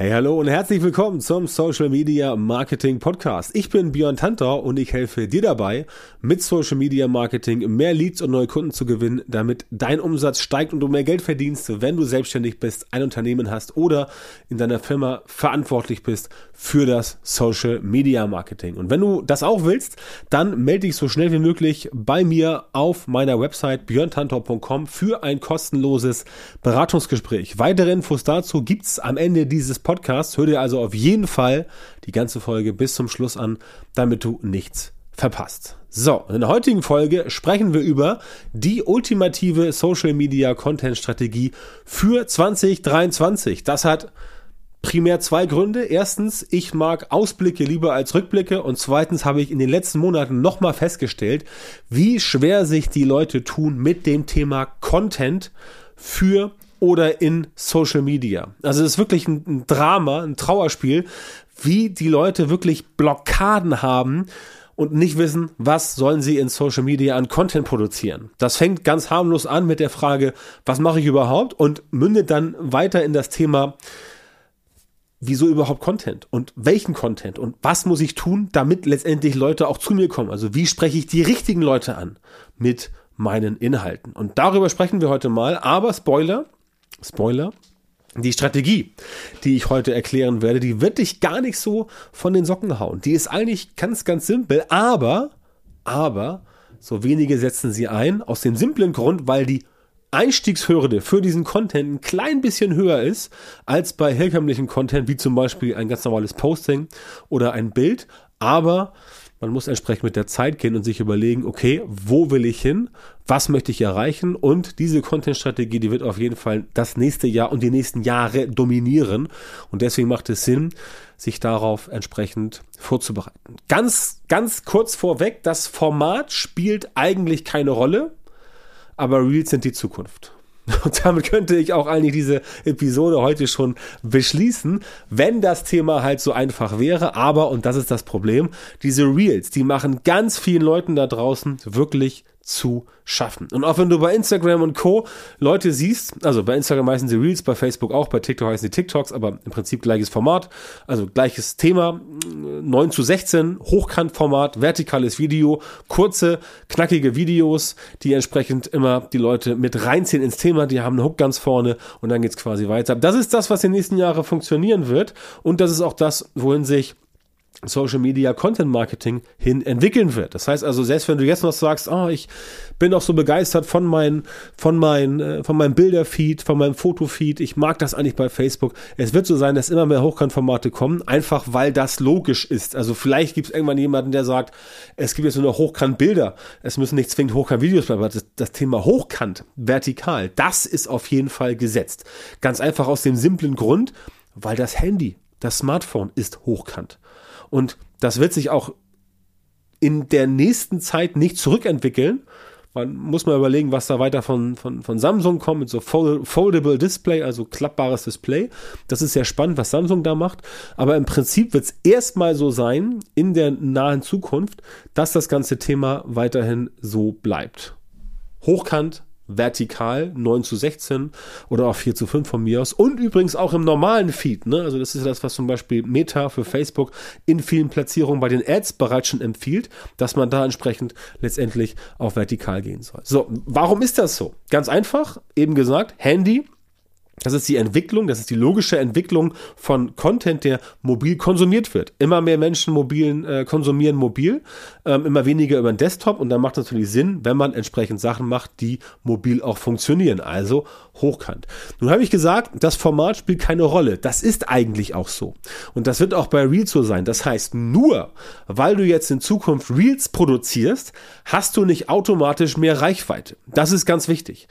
Hey, hallo und herzlich willkommen zum Social Media Marketing Podcast. Ich bin Björn Tantor und ich helfe dir dabei, mit Social Media Marketing mehr Leads und neue Kunden zu gewinnen, damit dein Umsatz steigt und du mehr Geld verdienst, wenn du selbstständig bist, ein Unternehmen hast oder in deiner Firma verantwortlich bist für das Social Media Marketing. Und wenn du das auch willst, dann melde dich so schnell wie möglich bei mir auf meiner Website björntantor.com für ein kostenloses Beratungsgespräch. Weitere Infos dazu gibt's am Ende dieses Podcasts Podcast. Hör dir also auf jeden Fall die ganze Folge bis zum Schluss an, damit du nichts verpasst. So, in der heutigen Folge sprechen wir über die ultimative Social Media Content Strategie für 2023. Das hat primär zwei Gründe. Erstens, ich mag Ausblicke lieber als Rückblicke und zweitens habe ich in den letzten Monaten nochmal festgestellt, wie schwer sich die Leute tun mit dem Thema Content für oder in Social Media. Also es ist wirklich ein, Drama, ein Trauerspiel, wie die Leute wirklich Blockaden haben und nicht wissen, was sollen sie in Social Media an Content produzieren. Das fängt ganz harmlos an mit der Frage, was mache ich überhaupt und mündet dann weiter in das Thema, wieso überhaupt Content und welchen Content und was muss ich tun, damit letztendlich Leute auch zu mir kommen. Also wie spreche ich die richtigen Leute an mit meinen Inhalten. Und darüber sprechen wir heute mal. Aber Spoiler, Spoiler. Die Strategie, die ich heute erklären werde, die wird dich gar nicht so von den Socken hauen. Die ist eigentlich ganz, ganz simpel, aber, aber, so wenige setzen sie ein, aus dem simplen Grund, weil die Einstiegshürde für diesen Content ein klein bisschen höher ist als bei herkömmlichen Content, wie zum Beispiel ein ganz normales Posting oder ein Bild. Aber man muss entsprechend mit der Zeit gehen und sich überlegen, okay, wo will ich hin? Was möchte ich erreichen? Und diese Content-Strategie, die wird auf jeden Fall das nächste Jahr und die nächsten Jahre dominieren. Und deswegen macht es Sinn, sich darauf entsprechend vorzubereiten. Ganz, ganz kurz vorweg, das Format spielt eigentlich keine Rolle, aber Reels sind die Zukunft. Und damit könnte ich auch eigentlich diese Episode heute schon beschließen, wenn das Thema halt so einfach wäre. Aber, und das ist das Problem, diese Reels, die machen ganz vielen Leuten da draußen wirklich zu schaffen. Und auch wenn du bei Instagram und Co. Leute siehst, also bei Instagram heißen sie Reels, bei Facebook auch, bei TikTok heißen sie TikToks, aber im Prinzip gleiches Format, also gleiches Thema, 9 zu 16, Hochkantformat, vertikales Video, kurze, knackige Videos, die entsprechend immer die Leute mit reinziehen ins Thema, die haben einen Hook ganz vorne und dann geht's quasi weiter. Das ist das, was in den nächsten Jahren funktionieren wird und das ist auch das, wohin sich Social Media Content Marketing hin entwickeln wird. Das heißt also, selbst wenn du jetzt noch sagst, oh, ich bin auch so begeistert von meinem, von meinem, äh, von meinem Bilderfeed, von meinem Fotofeed, ich mag das eigentlich bei Facebook. Es wird so sein, dass immer mehr Hochkantformate kommen, einfach weil das logisch ist. Also vielleicht gibt es irgendwann jemanden, der sagt, es gibt jetzt nur noch Hochkant-Bilder, es müssen nicht zwingend Hochkant-Videos bleiben, aber das, das Thema Hochkant, vertikal, das ist auf jeden Fall gesetzt. Ganz einfach aus dem simplen Grund, weil das Handy, das Smartphone ist hochkant. Und das wird sich auch in der nächsten Zeit nicht zurückentwickeln. Man muss mal überlegen, was da weiter von, von, von Samsung kommt mit so Foldable Display, also klappbares Display. Das ist sehr spannend, was Samsung da macht. Aber im Prinzip wird es erstmal so sein in der nahen Zukunft, dass das ganze Thema weiterhin so bleibt. Hochkant, vertikal 9 zu 16 oder auch 4 zu 5 von mir aus. Und übrigens auch im normalen Feed. Ne? Also das ist das, was zum Beispiel Meta für Facebook in vielen Platzierungen bei den Ads bereits schon empfiehlt, dass man da entsprechend letztendlich auf vertikal gehen soll. So, warum ist das so? Ganz einfach, eben gesagt, Handy das ist die Entwicklung, das ist die logische Entwicklung von Content, der mobil konsumiert wird. Immer mehr Menschen mobilen, äh, konsumieren mobil, ähm, immer weniger über den Desktop und dann macht es natürlich Sinn, wenn man entsprechend Sachen macht, die mobil auch funktionieren, also hochkant. Nun habe ich gesagt, das Format spielt keine Rolle. Das ist eigentlich auch so. Und das wird auch bei Reels so sein. Das heißt, nur weil du jetzt in Zukunft Reels produzierst, hast du nicht automatisch mehr Reichweite. Das ist ganz wichtig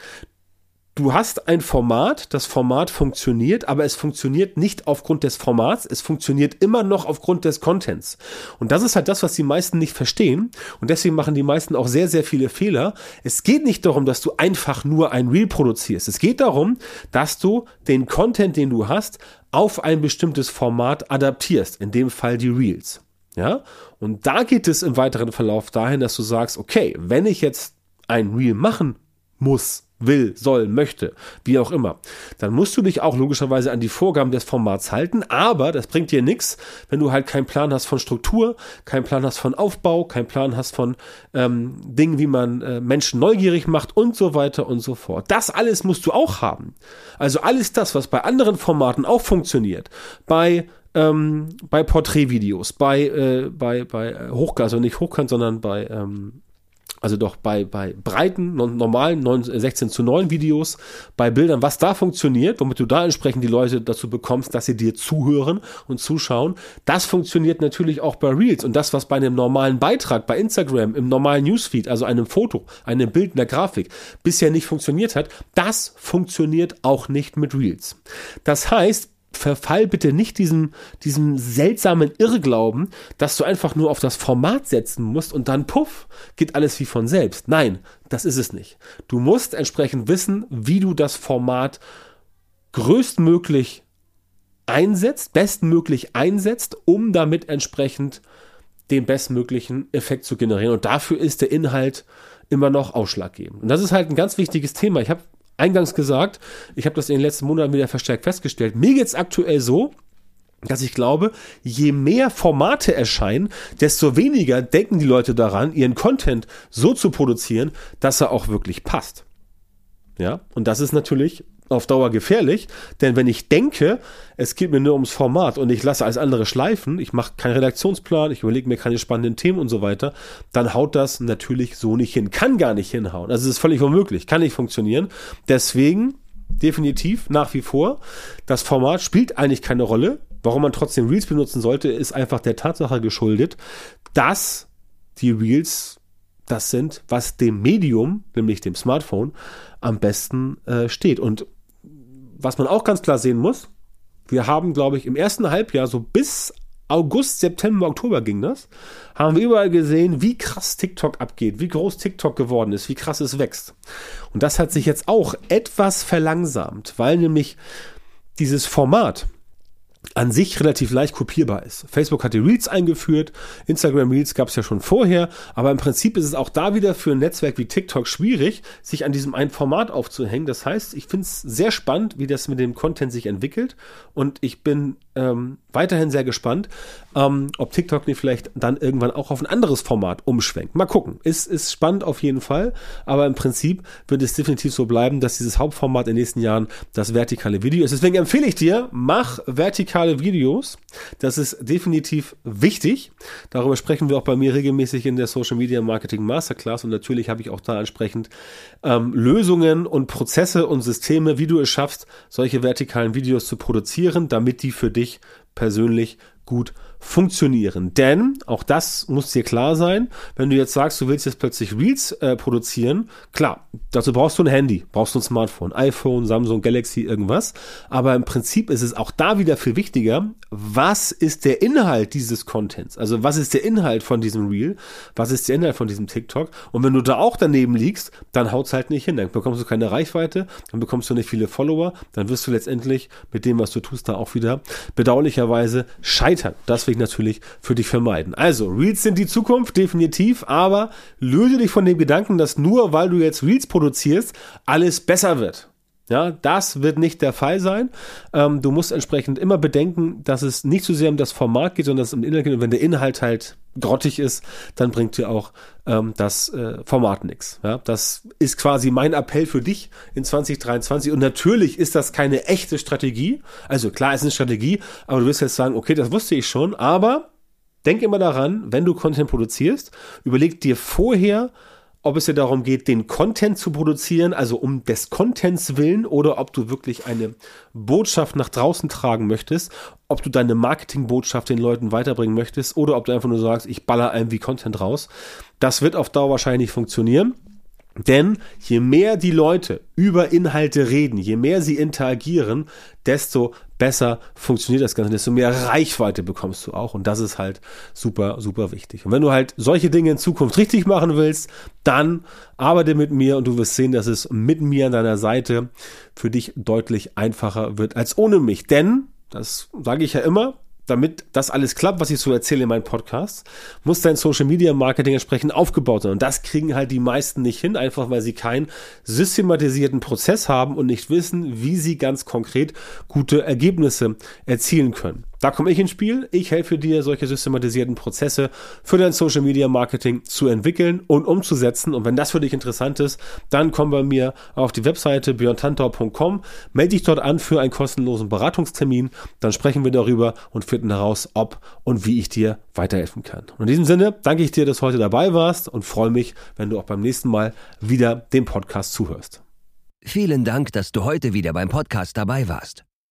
du hast ein Format, das Format funktioniert, aber es funktioniert nicht aufgrund des Formats, es funktioniert immer noch aufgrund des Contents. Und das ist halt das, was die meisten nicht verstehen. Und deswegen machen die meisten auch sehr, sehr viele Fehler. Es geht nicht darum, dass du einfach nur ein Reel produzierst. Es geht darum, dass du den Content, den du hast, auf ein bestimmtes Format adaptierst. In dem Fall die Reels. Ja? Und da geht es im weiteren Verlauf dahin, dass du sagst, okay, wenn ich jetzt ein Reel machen muss, will, soll, möchte, wie auch immer, dann musst du dich auch logischerweise an die Vorgaben des Formats halten, aber das bringt dir nichts, wenn du halt keinen Plan hast von Struktur, keinen Plan hast von Aufbau, keinen Plan hast von ähm, Dingen, wie man äh, Menschen neugierig macht und so weiter und so fort. Das alles musst du auch haben. Also alles das, was bei anderen Formaten auch funktioniert, bei ähm, bei Porträtvideos, bei, äh, bei, bei äh, Hochkant, also nicht Hochkant, sondern bei ähm, also doch bei, bei breiten, normalen 16 zu 9 Videos, bei Bildern, was da funktioniert, womit du da entsprechend die Leute dazu bekommst, dass sie dir zuhören und zuschauen, das funktioniert natürlich auch bei Reels und das, was bei einem normalen Beitrag bei Instagram, im normalen Newsfeed, also einem Foto, einem Bild, einer Grafik, bisher nicht funktioniert hat, das funktioniert auch nicht mit Reels. Das heißt, verfall bitte nicht diesem, diesem seltsamen Irrglauben, dass du einfach nur auf das Format setzen musst und dann puff, geht alles wie von selbst. Nein, das ist es nicht. Du musst entsprechend wissen, wie du das Format größtmöglich einsetzt, bestmöglich einsetzt, um damit entsprechend den bestmöglichen Effekt zu generieren. Und dafür ist der Inhalt immer noch ausschlaggebend. Und das ist halt ein ganz wichtiges Thema. Ich habe eingangs gesagt, ich habe das in den letzten Monaten wieder verstärkt festgestellt. Mir geht's aktuell so, dass ich glaube, je mehr Formate erscheinen, desto weniger denken die Leute daran, ihren Content so zu produzieren, dass er auch wirklich passt. Ja, und das ist natürlich auf Dauer gefährlich, denn wenn ich denke, es geht mir nur ums Format und ich lasse alles andere schleifen, ich mache keinen Redaktionsplan, ich überlege mir keine spannenden Themen und so weiter, dann haut das natürlich so nicht hin, kann gar nicht hinhauen. Also es ist völlig unmöglich, kann nicht funktionieren. Deswegen definitiv nach wie vor, das Format spielt eigentlich keine Rolle. Warum man trotzdem Reels benutzen sollte, ist einfach der Tatsache geschuldet, dass die Reels das sind, was dem Medium, nämlich dem Smartphone, am besten äh, steht. Und was man auch ganz klar sehen muss, wir haben, glaube ich, im ersten Halbjahr so bis August, September, Oktober ging das, haben wir überall gesehen, wie krass TikTok abgeht, wie groß TikTok geworden ist, wie krass es wächst. Und das hat sich jetzt auch etwas verlangsamt, weil nämlich dieses Format, an sich relativ leicht kopierbar ist. Facebook hat die Reels eingeführt, Instagram Reels gab es ja schon vorher, aber im Prinzip ist es auch da wieder für ein Netzwerk wie TikTok schwierig, sich an diesem einen Format aufzuhängen. Das heißt, ich finde es sehr spannend, wie das mit dem Content sich entwickelt und ich bin ähm, weiterhin sehr gespannt, ähm, ob TikTok nicht vielleicht dann irgendwann auch auf ein anderes Format umschwenkt. Mal gucken. Ist, ist spannend auf jeden Fall, aber im Prinzip wird es definitiv so bleiben, dass dieses Hauptformat in den nächsten Jahren das vertikale Video ist. Deswegen empfehle ich dir, mach vertikale Videos. Das ist definitiv wichtig. Darüber sprechen wir auch bei mir regelmäßig in der Social Media Marketing Masterclass und natürlich habe ich auch da entsprechend ähm, Lösungen und Prozesse und Systeme, wie du es schaffst, solche vertikalen Videos zu produzieren, damit die für dich persönlich gut funktionieren. Denn, auch das muss dir klar sein, wenn du jetzt sagst, du willst jetzt plötzlich Reels äh, produzieren, klar, dazu brauchst du ein Handy, brauchst du ein Smartphone, iPhone, Samsung, Galaxy, irgendwas. Aber im Prinzip ist es auch da wieder viel wichtiger, was ist der Inhalt dieses Contents? Also was ist der Inhalt von diesem Reel? Was ist der Inhalt von diesem TikTok? Und wenn du da auch daneben liegst, dann haut's halt nicht hin. Dann bekommst du keine Reichweite, dann bekommst du nicht viele Follower, dann wirst du letztendlich mit dem, was du tust, da auch wieder bedauerlicherweise scheitern. Das ich natürlich für dich vermeiden. Also, Reels sind die Zukunft, definitiv, aber löse dich von dem Gedanken, dass nur weil du jetzt Reels produzierst, alles besser wird. Ja, das wird nicht der Fall sein. Ähm, du musst entsprechend immer bedenken, dass es nicht so sehr um das Format geht, sondern dass es um den Inhalt geht. Und wenn der Inhalt halt grottig ist, dann bringt dir auch ähm, das äh, Format nichts. Ja, das ist quasi mein Appell für dich in 2023. Und natürlich ist das keine echte Strategie. Also klar, es ist eine Strategie, aber du wirst jetzt sagen, okay, das wusste ich schon, aber denk immer daran, wenn du Content produzierst, überleg dir vorher, ob es dir darum geht, den Content zu produzieren, also um des Contents willen, oder ob du wirklich eine Botschaft nach draußen tragen möchtest, ob du deine Marketingbotschaft den Leuten weiterbringen möchtest, oder ob du einfach nur sagst, ich baller einem wie Content raus. Das wird auf Dauer wahrscheinlich funktionieren. Denn je mehr die Leute über Inhalte reden, je mehr sie interagieren, desto besser funktioniert das Ganze, desto mehr Reichweite bekommst du auch. Und das ist halt super, super wichtig. Und wenn du halt solche Dinge in Zukunft richtig machen willst, dann arbeite mit mir und du wirst sehen, dass es mit mir an deiner Seite für dich deutlich einfacher wird als ohne mich. Denn, das sage ich ja immer, damit das alles klappt, was ich so erzähle in meinem Podcast, muss dein Social Media Marketing entsprechend aufgebaut sein. Und das kriegen halt die meisten nicht hin, einfach weil sie keinen systematisierten Prozess haben und nicht wissen, wie sie ganz konkret gute Ergebnisse erzielen können. Da komme ich ins Spiel. Ich helfe dir, solche systematisierten Prozesse für dein Social Media Marketing zu entwickeln und umzusetzen. Und wenn das für dich interessant ist, dann komm bei mir auf die Webseite björntantau.com, melde dich dort an für einen kostenlosen Beratungstermin. Dann sprechen wir darüber und finden heraus, ob und wie ich dir weiterhelfen kann. Und in diesem Sinne danke ich dir, dass du heute dabei warst und freue mich, wenn du auch beim nächsten Mal wieder dem Podcast zuhörst. Vielen Dank, dass du heute wieder beim Podcast dabei warst.